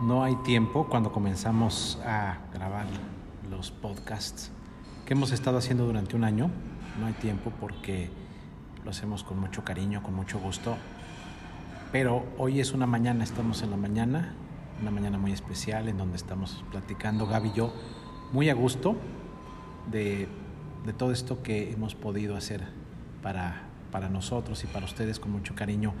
no hay tiempo cuando comenzamos a grabar los podcasts que hemos estado haciendo durante un año. No hay tiempo porque lo hacemos con mucho cariño, con mucho gusto. Pero hoy es una mañana, estamos en la mañana, una mañana muy especial en donde estamos platicando Gaby y yo muy a gusto de, de todo esto que hemos podido hacer para, para nosotros y para ustedes con mucho cariño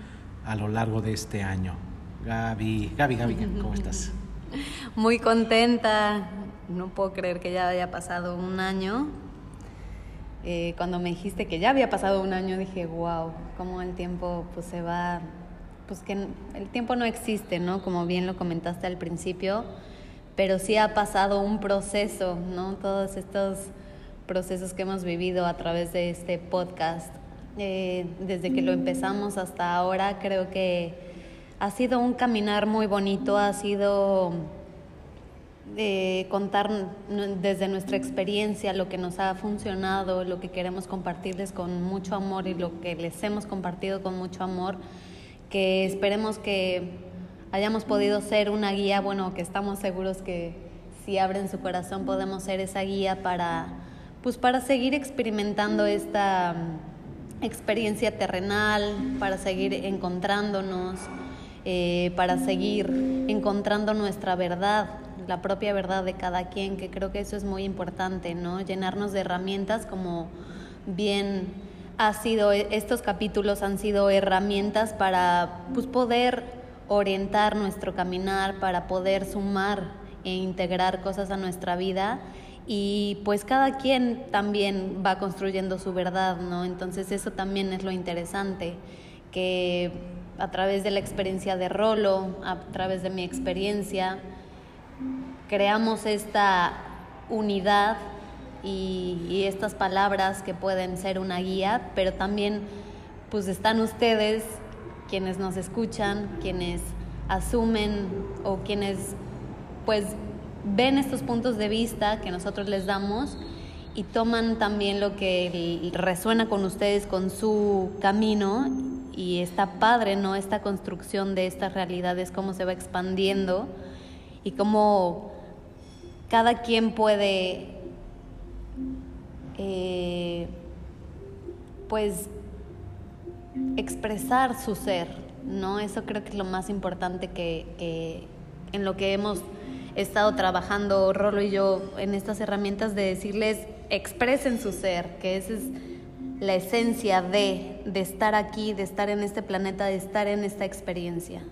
a lo largo de este año. Gaby, Gaby, Gaby, ¿cómo estás? Muy contenta, no puedo creer que ya haya pasado un año. Eh, cuando me dijiste que ya había pasado un año, dije, wow, cómo el tiempo pues se va, pues que el tiempo no existe, ¿no? Como bien lo comentaste al principio, pero sí ha pasado un proceso, ¿no? Todos estos procesos que hemos vivido a través de este podcast, eh, desde que lo empezamos hasta ahora, creo que ha sido un caminar muy bonito, ha sido eh, contar desde nuestra experiencia lo que nos ha funcionado, lo que queremos compartirles con mucho amor y lo que les hemos compartido con mucho amor, que esperemos que hayamos podido ser una guía, bueno, que estamos seguros que si abren su corazón podemos ser esa guía para, pues para seguir experimentando esta mm, experiencia terrenal, para seguir encontrándonos eh, para seguir encontrando nuestra verdad, la propia verdad de cada quien, que creo que eso es muy importante, ¿no? Llenarnos de herramientas como bien ha sido, estos capítulos han sido herramientas para pues, poder orientar nuestro caminar, para poder sumar e integrar cosas a nuestra vida y pues cada quien también va construyendo su verdad, ¿no? Entonces eso también es lo interesante, que a través de la experiencia de Rolo, a través de mi experiencia, creamos esta unidad y, estas palabras que pueden ser una guía, pero también pues están ustedes quienes nos escuchan, quienes asumen o quienes pues ven estos puntos de vista que nosotros les damos y toman también lo que resuena con ustedes, con su camino y está padre, ¿no? Esta construcción de estas realidades, cómo se va expandiendo y cómo cada quien puede, eh, pues, expresar su ser, ¿no? Eso creo que es lo más importante que, en lo que hemos estado trabajando Rolo y yo en estas herramientas de decirles expresen su ser, que ese es la esencia de, de estar aquí, de estar en este planeta, de estar en esta experiencia.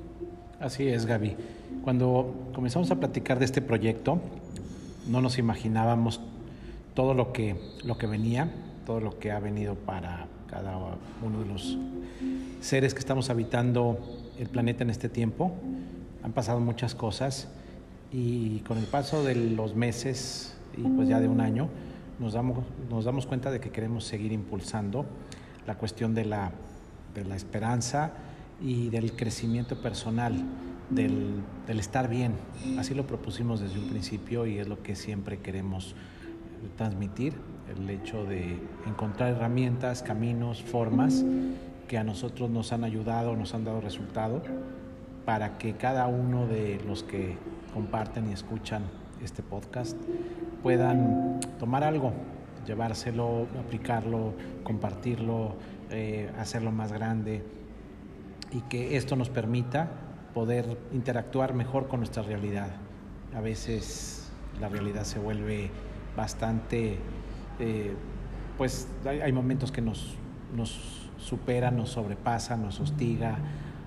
Así es, Gaby. Cuando comenzamos a platicar de este proyecto, no nos imaginábamos todo lo que, lo que venía, todo lo que ha venido para cada uno de los seres que estamos habitando el planeta en este tiempo. Han pasado muchas cosas y con el paso de los meses y pues ya de un año, nos damos, nos damos cuenta de que queremos seguir impulsando la cuestión de la, de la esperanza y del crecimiento personal, del, del, estar bien. Así lo propusimos desde un principio y es lo que siempre queremos transmitir, el hecho de encontrar herramientas, caminos, formas que a nosotros nos han ayudado, nos han dado resultado, para que cada uno de los que comparten y escuchan este podcast puedan tomar algo, llevárselo, aplicarlo, compartirlo, eh, hacerlo más grande y que esto nos permita poder interactuar mejor con nuestra realidad. A veces la realidad se vuelve bastante, eh, pues hay, momentos que nos, nos superan, nos sobrepasan, nos hostiga,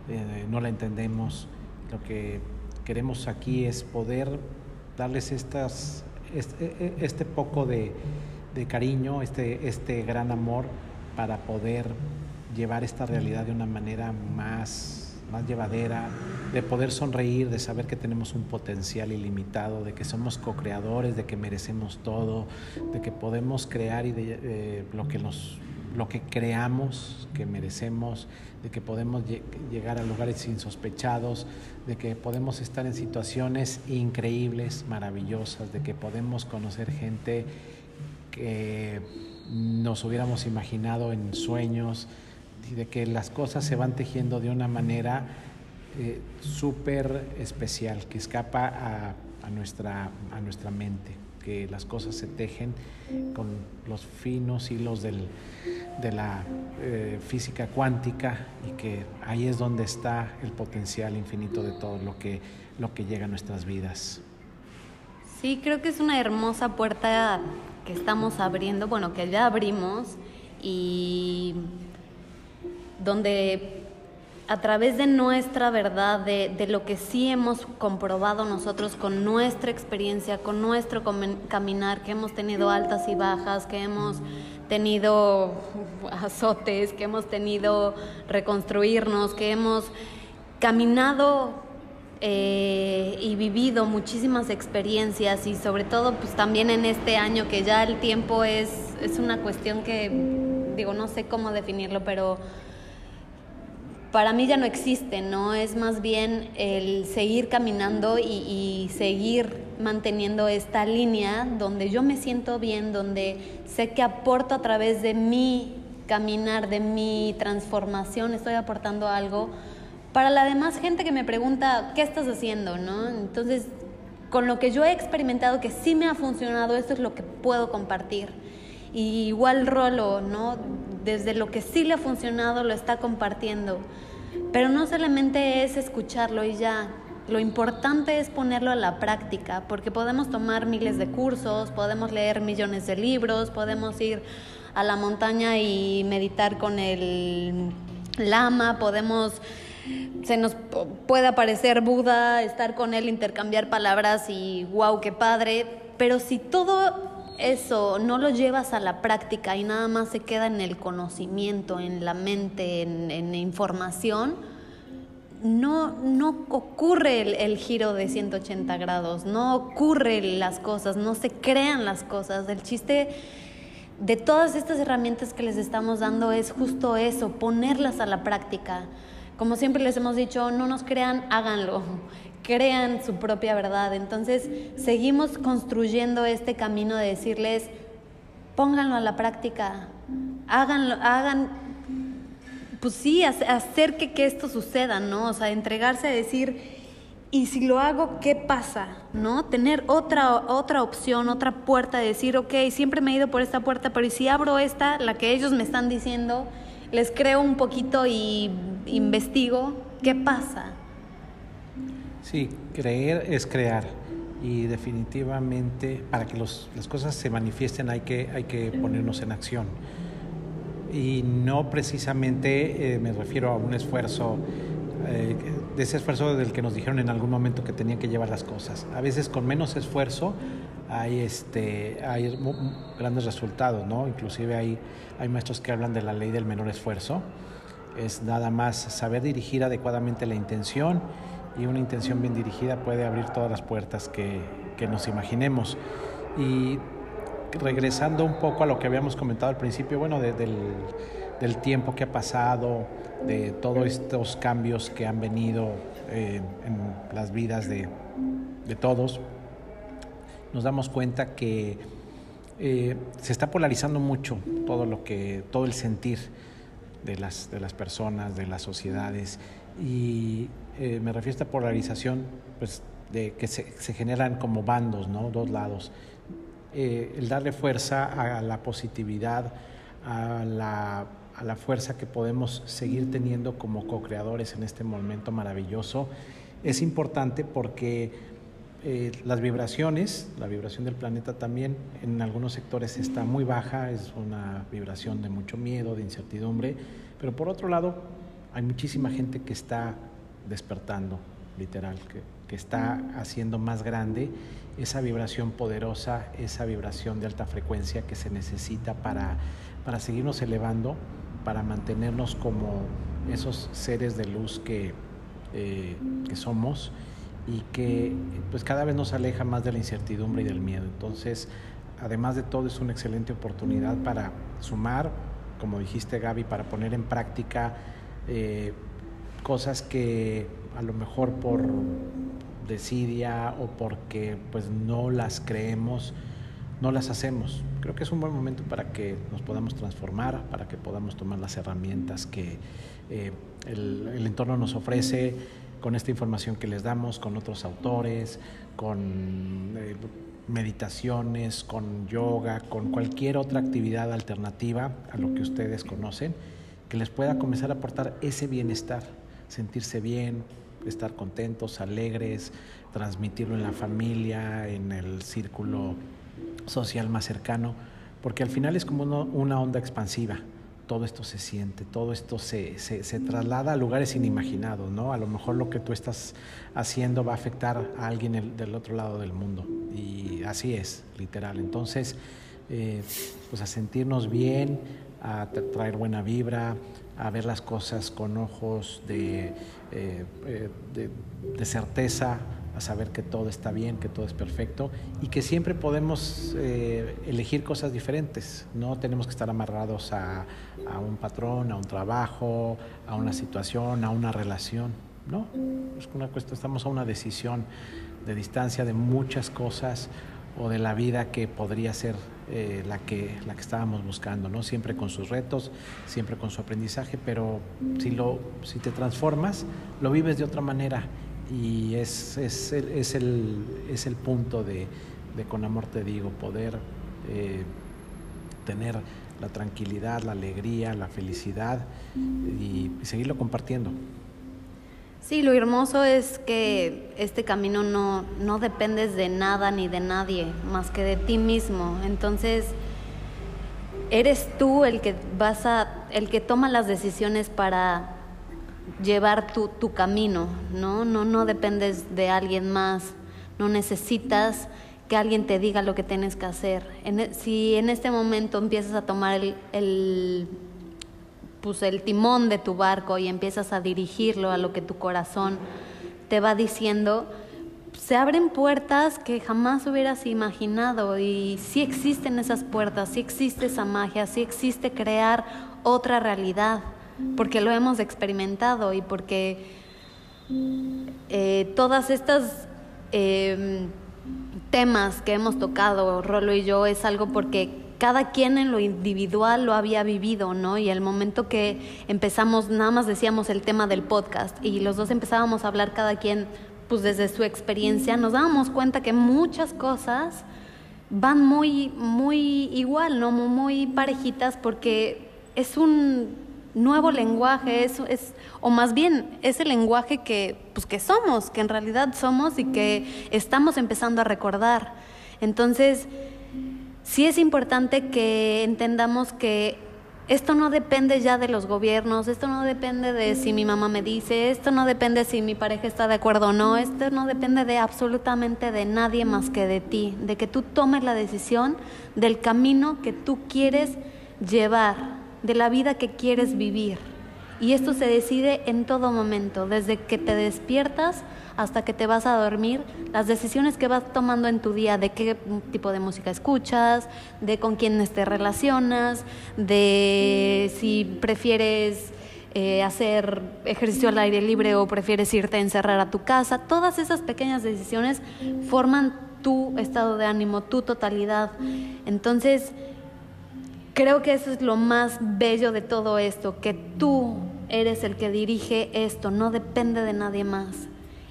eh, no la entendemos. Lo que queremos aquí es poder darles estas, este, e, e, este poco de, cariño, este, este gran amor para poder llevar esta realidad de una manera más, más llevadera, de poder sonreír, de saber que tenemos un potencial ilimitado, de que somos co-creadores, de que merecemos todo, de que podemos crear y de, eh, lo que nos lo que creamos que merecemos, de que podemos llegar a lugares insospechados, de que podemos estar en situaciones increíbles, maravillosas, de que podemos conocer gente que nos hubiéramos imaginado en sueños, y de que las cosas se van tejiendo de una manera eh, súper especial que escapa a, nuestra, a nuestra mente, que las cosas se tejen con los finos hilos del, de la eh, física cuántica y que ahí es donde está el potencial infinito de todo lo que, lo que llega a nuestras vidas. Sí, creo que es una hermosa puerta que estamos abriendo, bueno, que ya abrimos y donde a través de nuestra verdad, de, de, lo que sí hemos comprobado nosotros con nuestra experiencia, con nuestro caminar, que hemos tenido altas y bajas, que hemos tenido azotes, que hemos tenido reconstruirnos, que hemos caminado eh, y vivido muchísimas experiencias y sobre todo pues también en este año que ya el tiempo es, es una cuestión que digo, no sé cómo definirlo, pero para mí ya no existe, ¿no? Es más bien el seguir caminando y, seguir manteniendo esta línea donde yo me siento bien, donde sé que aporto a través de mi caminar, de mi transformación, estoy aportando algo para la demás gente que me pregunta, ¿qué estás haciendo? ¿no? Entonces, con lo que yo he experimentado que sí me ha funcionado, esto es lo que puedo compartir. Y igual Rolo, ¿no? Desde lo que sí le ha funcionado, lo está compartiendo. Pero no solamente es escucharlo y ya, lo importante es ponerlo a la práctica, porque podemos tomar miles de cursos, podemos leer millones de libros, podemos ir a la montaña y meditar con el lama, podemos se nos puede aparecer Buda, estar con él, intercambiar palabras y wow, qué padre, pero si todo eso no lo llevas a la práctica y nada más se queda en el conocimiento, en la mente, en, información, no, no ocurre el, el, giro de 180 grados, no ocurren las cosas, no se crean las cosas. El chiste de todas estas herramientas que les estamos dando es justo eso, ponerlas a la práctica. Como siempre les hemos dicho, no nos crean, háganlo, crean su propia verdad. Entonces, seguimos construyendo este camino de decirles, pónganlo a la práctica, háganlo, hagan, pues sí, hacer que, que esto suceda, ¿no? O sea, entregarse a decir, y si lo hago, ¿qué pasa? ¿No? Tener otra, otra opción, otra puerta, de decir, ok, siempre me he ido por esta puerta, pero ¿y si abro esta, la que ellos me están diciendo? les creo un poquito y investigo qué pasa. Sí, creer es crear y definitivamente para que los, las cosas se manifiesten hay que, hay que ponernos en acción. Y no precisamente eh, me refiero a un esfuerzo, eh, de ese esfuerzo del que nos dijeron en algún momento que tenían que llevar las cosas. A veces con menos esfuerzo hay, este, hay grandes resultados, ¿no? Inclusive hay, hay maestros que hablan de la ley del menor esfuerzo. Es nada más saber dirigir adecuadamente la intención y una intención bien dirigida puede abrir todas las puertas que, que nos imaginemos. Y regresando un poco a lo que habíamos comentado al principio, bueno, del, del, tiempo que ha pasado, de todos estos cambios que han venido eh, en las vidas de, de todos, nos damos cuenta que eh, se está polarizando mucho todo lo que, todo el sentir de las, de las personas, de las sociedades. Y eh, me refiero a esta polarización, pues, de que se, generan como bandos, ¿no? Dos lados. Eh, el darle fuerza a la positividad, a la, a la fuerza que podemos seguir teniendo como co-creadores en este momento maravilloso, es importante porque eh, las vibraciones, la vibración del planeta también en algunos sectores está muy baja, es una vibración de mucho miedo, de incertidumbre, pero por otro lado hay muchísima gente que está despertando, literal, que, que está haciendo más grande esa vibración poderosa, esa vibración de alta frecuencia que se necesita para, para seguirnos elevando, para mantenernos como esos seres de luz que, eh, que somos y que pues cada vez nos aleja más de la incertidumbre y del miedo. Entonces, además de todo, es una excelente oportunidad para sumar, como dijiste Gaby, para poner en práctica eh, cosas que a lo mejor por desidia o porque pues no las creemos, no las hacemos. Creo que es un buen momento para que nos podamos transformar, para que podamos tomar las herramientas que eh, el, entorno nos ofrece con esta información que les damos, con otros autores, con eh, meditaciones, con yoga, con cualquier otra actividad alternativa a lo que ustedes conocen, que les pueda comenzar a aportar ese bienestar, sentirse bien, estar contentos, alegres, transmitirlo en la familia, en el círculo social más cercano, porque al final es como una onda expansiva todo esto se siente, todo esto se, se, traslada a lugares inimaginados, ¿no? A lo mejor lo que tú estás haciendo va a afectar a alguien del otro lado del mundo. Y así es, literal. Entonces, eh, pues a sentirnos bien, a traer buena vibra, a ver las cosas con ojos de, eh, eh, de, de certeza, a saber que todo está bien, que todo es perfecto y que siempre podemos eh, elegir cosas diferentes. No tenemos que estar amarrados a, a, un patrón, a un trabajo, a una situación, a una relación. No, es una cuestión, estamos a una decisión de distancia de muchas cosas o de la vida que podría ser eh, la, que, la que estábamos buscando, ¿no? Siempre con sus retos, siempre con su aprendizaje, pero si, lo, si te transformas, lo vives de otra manera y es, es, es, el, es el punto de, Con Amor Te Digo, poder eh, tener la tranquilidad, la alegría, la felicidad y seguirlo compartiendo. Sí, lo hermoso es que este camino no, no dependes de nada ni de nadie más que de ti mismo. Entonces, eres tú el que vas a, el que toma las decisiones para llevar tu, tu camino, ¿no? ¿no? No dependes de alguien más, no necesitas que alguien te diga lo que tienes que hacer. E, si en este momento empiezas a tomar el, el, pues el timón de tu barco y empiezas a dirigirlo a lo que tu corazón te va diciendo, se abren puertas que jamás hubieras imaginado. Y sí existen esas puertas, sí existe esa magia, sí existe crear otra realidad porque lo hemos experimentado y porque eh, todas estas eh, temas que hemos tocado, Rolo y yo, es algo porque cada quien en lo individual lo había vivido, ¿no? Y el momento que empezamos, nada más decíamos el tema del podcast y los dos empezábamos a hablar cada quien, pues desde su experiencia, nos dábamos cuenta que muchas cosas van muy, muy igual, ¿no? Muy parejitas porque es un nuevo lenguaje, es, es, o más bien es el lenguaje que, pues, que somos, que en realidad somos y que estamos empezando a recordar. Entonces, sí es importante que entendamos que esto no depende ya de los gobiernos, esto no depende de si mi mamá me dice, esto no depende si mi pareja está de acuerdo o no, esto no depende de absolutamente de nadie más que de ti, de que tú tomes la decisión del camino que tú quieres llevar de la vida que quieres vivir. Y esto se decide en todo momento, desde que te despiertas hasta que te vas a dormir, las decisiones que vas tomando en tu día, de qué tipo de música escuchas, de con quiénes te relacionas, de si prefieres eh, hacer ejercicio al aire libre o prefieres irte a encerrar a tu casa, todas esas pequeñas decisiones forman tu estado de ánimo, tu totalidad. Entonces, Creo que eso es lo más bello de todo esto, que tú eres el que dirige esto, no depende de nadie más.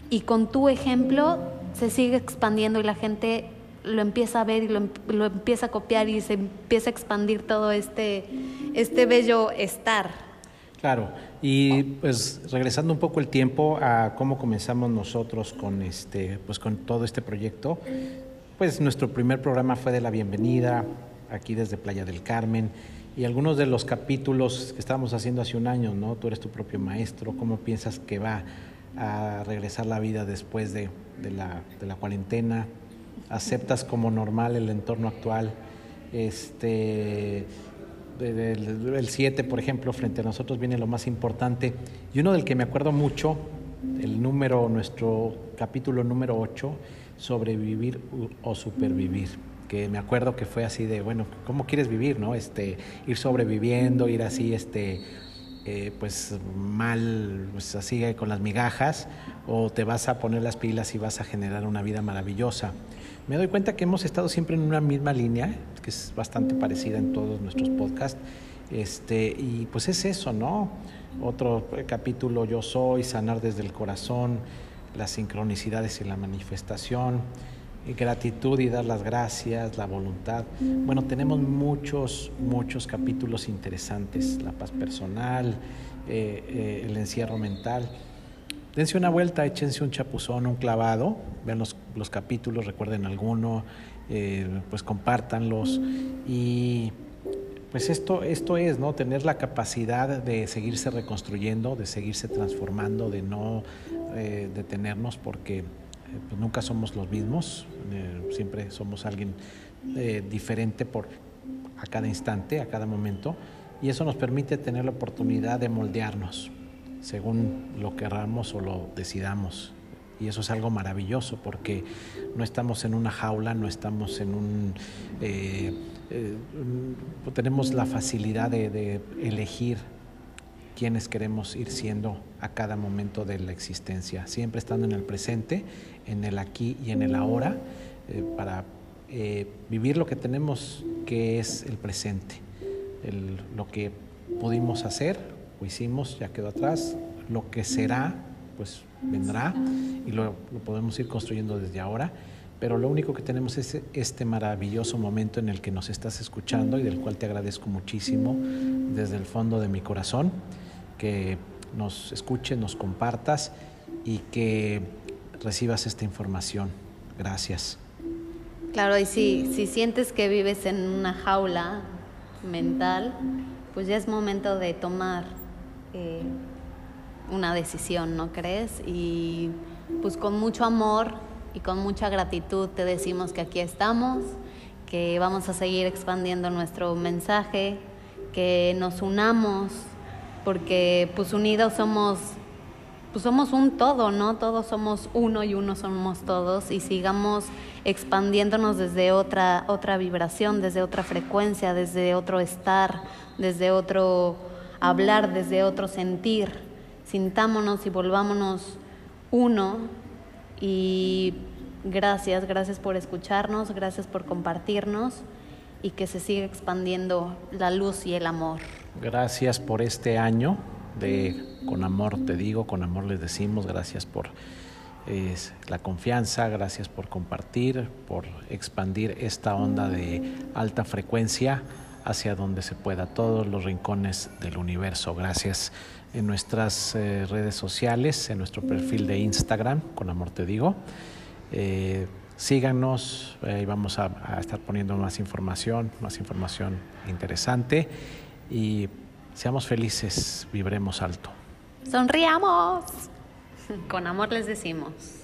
Y con tu ejemplo se sigue expandiendo y la gente lo empieza a ver y lo, lo empieza a copiar y se empieza a expandir todo este, este bello estar. Claro, y pues regresando un poco el tiempo a cómo comenzamos nosotros con este, pues con todo este proyecto, pues nuestro primer programa fue de la bienvenida, aquí desde Playa del Carmen y algunos de los capítulos que estábamos haciendo hace un año, ¿no? Tú eres tu propio maestro, ¿cómo piensas que va a regresar la vida después de, de, la, de la, cuarentena? ¿Aceptas como normal el entorno actual? Este, el 7, por ejemplo, frente a nosotros viene lo más importante. Y uno del que me acuerdo mucho, el número, nuestro capítulo número 8, sobrevivir o supervivir que me acuerdo que fue así de, bueno, ¿cómo quieres vivir, no? Este, ir sobreviviendo, ir así, este, eh, pues mal, pues así con las migajas, o te vas a poner las pilas y vas a generar una vida maravillosa. Me doy cuenta que hemos estado siempre en una misma línea, que es bastante parecida en todos nuestros podcasts, este, y pues es eso, ¿no? otro capítulo Yo Soy, Sanar desde el Corazón, las sincronicidades y la manifestación, gratitud y dar las gracias, la voluntad. Bueno, tenemos muchos, muchos capítulos interesantes, la paz personal, eh, eh, el encierro mental. Dense una vuelta, échense un chapuzón, un clavado, vean los, los capítulos, recuerden alguno, eh, pues compártanlos y pues esto, esto es, ¿no? Tener la capacidad de seguirse reconstruyendo, de seguirse transformando, de no detenernos porque pues nunca somos los mismos, eh, siempre somos alguien eh, diferente por, a cada instante, a cada momento, y eso nos permite tener la oportunidad de moldearnos según lo querramos o lo decidamos. Y eso es algo maravilloso porque no estamos en una jaula, no estamos en un... Eh, tenemos la facilidad de elegir quiénes queremos ir siendo a cada momento de la existencia, siempre estando en el presente, en el aquí y en el ahora, eh, para eh, vivir lo que tenemos que es el presente, lo que pudimos hacer o hicimos ya quedó atrás, lo que será pues vendrá y lo, lo podemos ir construyendo desde ahora. Pero lo único que tenemos es este maravilloso momento en el que nos estás escuchando y del cual te agradezco muchísimo desde el fondo de mi corazón que nos escuches, nos compartas y que recibas esta información. Gracias. Claro, y si, si sientes que vives en una jaula mental, pues ya es momento de tomar eh, una decisión, ¿no crees? Y pues con mucho amor y con mucha gratitud te decimos que aquí estamos, que vamos a seguir expandiendo nuestro mensaje, que nos unamos porque pues unidos somos pues somos un todo, ¿no? Todos somos uno y uno somos todos y sigamos expandiéndonos desde otra otra vibración, desde otra frecuencia, desde otro estar, desde otro hablar, desde otro sentir. Sintámonos y volvámonos uno y gracias, gracias por escucharnos, gracias por compartirnos y que se siga expandiendo la luz y el amor. Gracias por este año de Con Amor te digo, con amor les decimos, gracias por la confianza, gracias por compartir, por expandir esta onda de alta frecuencia hacia donde se pueda, todos los rincones del universo. Gracias en nuestras eh, redes sociales, en nuestro perfil de Instagram, con amor te digo. Eh, síganos, ahí vamos a estar poniendo más información, más información interesante y seamos felices, vibremos alto. Sonriamos. Con amor les decimos.